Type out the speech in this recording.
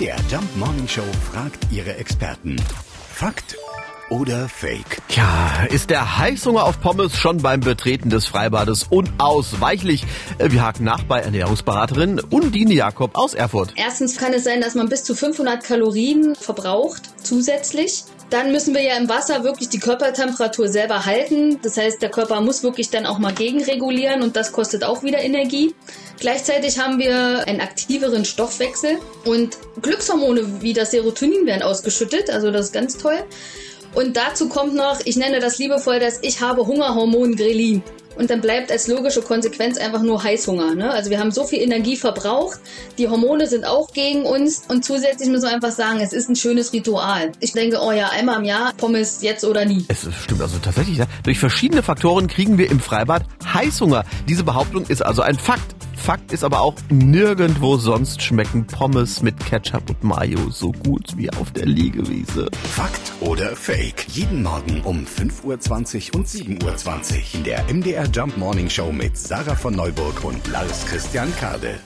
MDR Jump Morning Show fragt ihre Experten. Fakt oder Fake? Tja, ist der Heißhunger auf Pommes schon beim Betreten des Freibades unausweichlich? Äh, Wir haken nach bei Ernährungsberaterin Undine Jakob aus Erfurt. Erstens kann es sein, dass man bis zu 500 Kalorien verbraucht zusätzlich. Dann müssen wir ja im Wasser wirklich die Körpertemperatur selber halten. Das heißt, der Körper muss wirklich dann auch mal gegenregulieren und das kostet auch wieder Energie. Gleichzeitig haben wir einen aktiveren Stoffwechsel und Glückshormone wie das Serotonin werden ausgeschüttet. Also das ist ganz toll. Und dazu kommt noch, ich nenne das liebevoll das Ich habe Hungerhormon Grelin. Und dann bleibt als logische Konsequenz einfach nur Heißhunger. Ne? Also wir haben so viel Energie verbraucht, die Hormone sind auch gegen uns und zusätzlich müssen wir einfach sagen, es ist ein schönes Ritual. Ich denke, oh ja, einmal im Jahr Pommes jetzt oder nie. Es stimmt also tatsächlich. Ja. Durch verschiedene Faktoren kriegen wir im Freibad Heißhunger. Diese Behauptung ist also ein Fakt. Fakt ist aber auch, nirgendwo sonst schmecken Pommes mit Ketchup und Mayo so gut wie auf der Liegewiese. Fakt oder Fake? Jeden Morgen um 5.20 Uhr und 7.20 Uhr in der MDR Jump Morning Show mit Sarah von Neuburg und Lars Christian Kade.